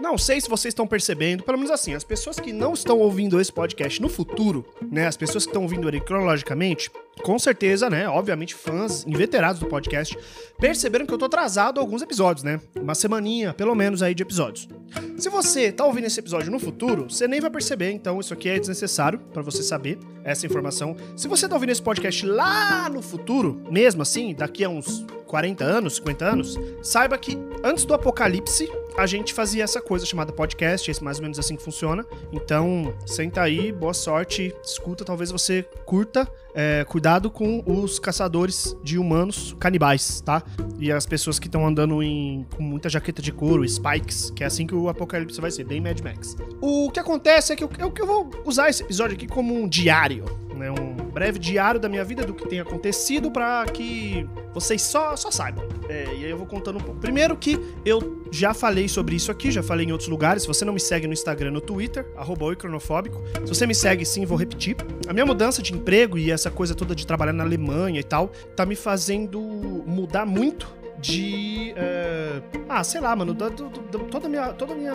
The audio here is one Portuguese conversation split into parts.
Não sei se vocês estão percebendo, pelo menos assim, as pessoas que não estão ouvindo esse podcast no futuro, né? As pessoas que estão ouvindo ele cronologicamente, com certeza, né? Obviamente, fãs inveterados do podcast perceberam que eu tô atrasado alguns episódios, né? Uma semaninha, pelo menos, aí de episódios. Se você tá ouvindo esse episódio no futuro, você nem vai perceber, então isso aqui é desnecessário para você saber essa informação. Se você tá ouvindo esse podcast lá no futuro, mesmo assim, daqui a uns 40 anos, 50 anos, saiba que antes do apocalipse, a gente fazia essa coisa chamada podcast, é mais ou menos assim que funciona. Então, senta aí, boa sorte, escuta, talvez você curta. É, cuidado com os caçadores de humanos canibais, tá? E as pessoas que estão andando em, com muita jaqueta de couro, spikes, que é assim que o apocalipse vai ser, bem Mad Max. O que acontece é que eu, eu, eu vou usar esse episódio aqui como um diário, né? Um breve diário da minha vida, do que tem acontecido, para que vocês só, só saibam. É, e aí eu vou contando um pouco. Primeiro que eu já falei sobre isso aqui, já falei em outros lugares. Se você não me segue no Instagram, no Twitter, arroba cronofóbico. Se você me segue sim, vou repetir. A minha mudança de emprego e essa coisa toda de trabalhar na Alemanha e tal, tá me fazendo mudar muito de. É... Ah, sei lá, mano. Da, do, do, toda minha. Toda minha.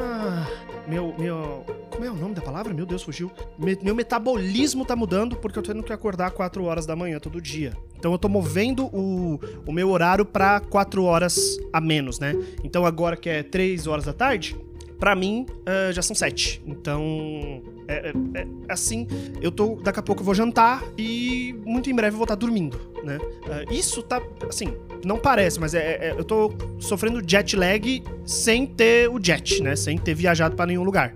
Meu, meu. Como é o nome da palavra? Meu Deus, fugiu. Me, meu metabolismo tá mudando porque eu tô tendo que acordar 4 horas da manhã todo dia. Então eu tô movendo o, o meu horário pra 4 horas a menos, né? Então agora que é 3 horas da tarde, para mim uh, já são 7. Então é, é, é, assim, eu tô. Daqui a pouco eu vou jantar e muito em breve eu vou estar tá dormindo, né? Uh, isso tá. Assim, não parece, mas é, é, eu tô sofrendo jet lag sem ter o jet, né? Sem ter viajado para nenhum lugar.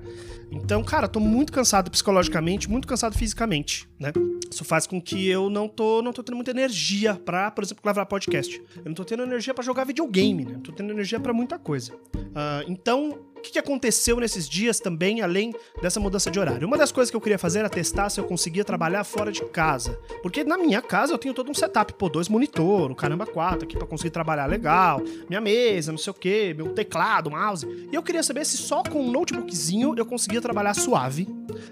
Então, cara, tô muito cansado psicologicamente, muito cansado fisicamente, né? Isso faz com que eu não tô, não tô tendo muita energia pra, por exemplo, gravar podcast. Eu não tô tendo energia para jogar videogame, né? Não tô tendo energia para muita coisa. Uh, então, que, que aconteceu nesses dias também, além dessa mudança de horário? Uma das coisas que eu queria fazer era testar se eu conseguia trabalhar fora de casa. Porque na minha casa eu tenho todo um setup, pô, dois monitor, o caramba quatro aqui para conseguir trabalhar legal, minha mesa, não sei o que, meu teclado, mouse. E eu queria saber se só com um notebookzinho eu conseguia trabalhar suave,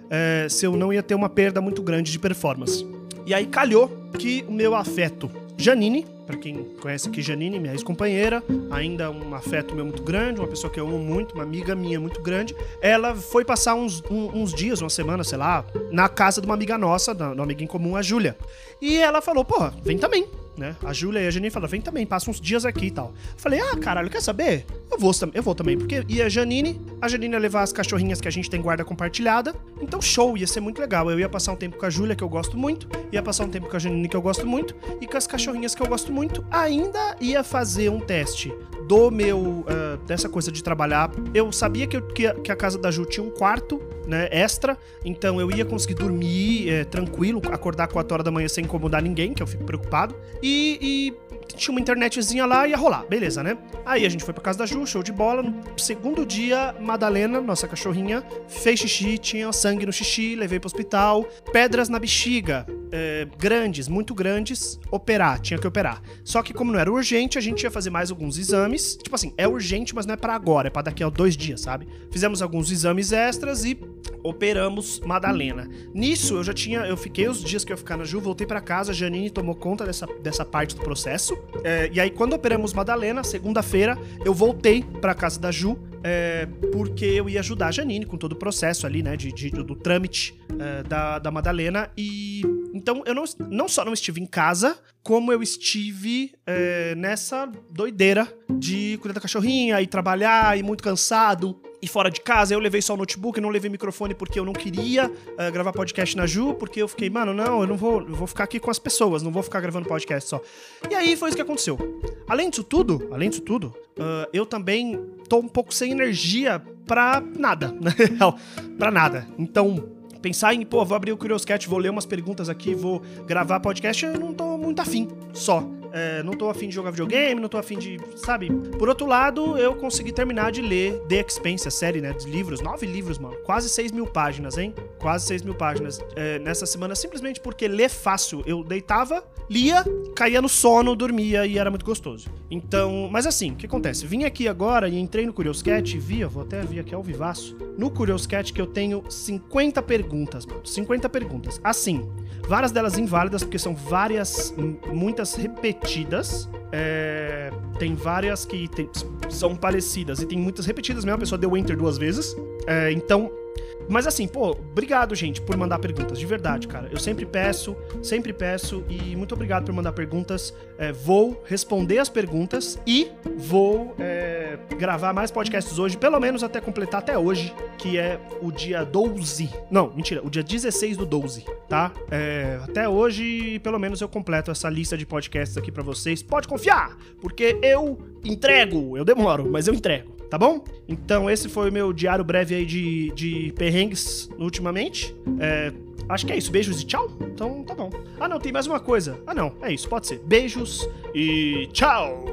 é, se eu não ia ter uma perda muito grande de performance. E aí calhou que o meu afeto Janine, para quem conhece aqui Janine, minha ex-companheira, ainda um afeto meu muito grande, uma pessoa que eu amo muito, uma amiga minha muito grande. Ela foi passar uns, um, uns dias, uma semana, sei lá, na casa de uma amiga nossa, da, amiga em comum, a Júlia. E ela falou: porra, vem também né? A Júlia e a Janine falaram, vem também, passa uns dias aqui e tal. Falei, ah, caralho, quer saber? Eu vou, eu vou também, porque ia a Janine, a Janine ia levar as cachorrinhas que a gente tem guarda compartilhada, então show, ia ser muito legal. Eu ia passar um tempo com a Júlia, que eu gosto muito, ia passar um tempo com a Janine, que eu gosto muito, e com as cachorrinhas que eu gosto muito. Ainda ia fazer um teste do meu, uh, dessa coisa de trabalhar. Eu sabia que, eu, que, a, que a casa da Ju tinha um quarto, né, extra, então eu ia conseguir dormir é, tranquilo, acordar 4 horas da manhã sem incomodar ninguém, que eu fico preocupado. E, e tinha uma internetzinha lá, ia rolar, beleza, né? Aí a gente foi pra casa da Ju, show de bola. No segundo dia, Madalena, nossa cachorrinha, fez xixi, tinha sangue no xixi, levei pro hospital. Pedras na bexiga, é, grandes, muito grandes, operar, tinha que operar. Só que como não era urgente, a gente ia fazer mais alguns exames. Tipo assim, é urgente, mas não é para agora, é pra daqui a dois dias, sabe? Fizemos alguns exames extras e operamos Madalena. Nisso, eu já tinha, eu fiquei os dias que eu ficar na Ju, voltei para casa, a Janine tomou conta dessa, dessa parte do processo. É, e aí, quando operamos Madalena, segunda-feira, eu voltei para casa da Ju, é, porque eu ia ajudar a Janine com todo o processo ali, né, de, de do trâmite é, da, da Madalena. E então eu não, não só não estive em casa, como eu estive é, nessa doideira de cuidar da cachorrinha e trabalhar e muito cansado e fora de casa. Eu levei só o notebook, não levei microfone porque eu não queria uh, gravar podcast na Ju, porque eu fiquei, mano, não, eu não vou, eu vou ficar aqui com as pessoas, não vou ficar gravando podcast só. E aí foi isso que aconteceu. Além disso tudo, além disso tudo, uh, eu também tô um pouco sem energia pra nada, na real, pra nada. Então, pensar em, pô, vou abrir o Curioscat, vou ler umas perguntas aqui, vou gravar podcast, eu não tô muito afim, só é, não tô afim de jogar videogame, não tô afim de. Sabe? Por outro lado, eu consegui terminar de ler The Expense, a série, né? De livros, nove livros, mano. Quase seis mil páginas, hein? Quase seis mil páginas é, nessa semana, simplesmente porque ler fácil. Eu deitava, lia, caía no sono, dormia e era muito gostoso. Então, mas assim, o que acontece? Vim aqui agora e entrei no Curioscat e vi, vou até vir aqui ao vivaço, no Curioscat que eu tenho 50 perguntas, mano. 50 perguntas. Assim, várias delas inválidas, porque são várias, muitas repetidas. É, tem várias que tem- são parecidas e tem muitas repetidas mesmo. A pessoa deu enter duas vezes. É, então. Mas assim, pô, obrigado, gente, por mandar perguntas. De verdade, cara. Eu sempre peço, sempre peço. E muito obrigado por mandar perguntas. É, vou responder as perguntas e vou é, gravar mais podcasts hoje, pelo menos até completar até hoje, que é o dia 12. Não, mentira, o dia 16 do 12, tá? É, até hoje, pelo menos eu completo essa lista de podcasts aqui pra vocês. Pode confiar, porque eu entrego. Eu demoro, mas eu entrego tá bom? Então esse foi o meu diário breve aí de, de perrengues ultimamente. É, acho que é isso. Beijos e tchau? Então tá bom. Ah, não, tem mais uma coisa. Ah, não, é isso, pode ser. Beijos e tchau!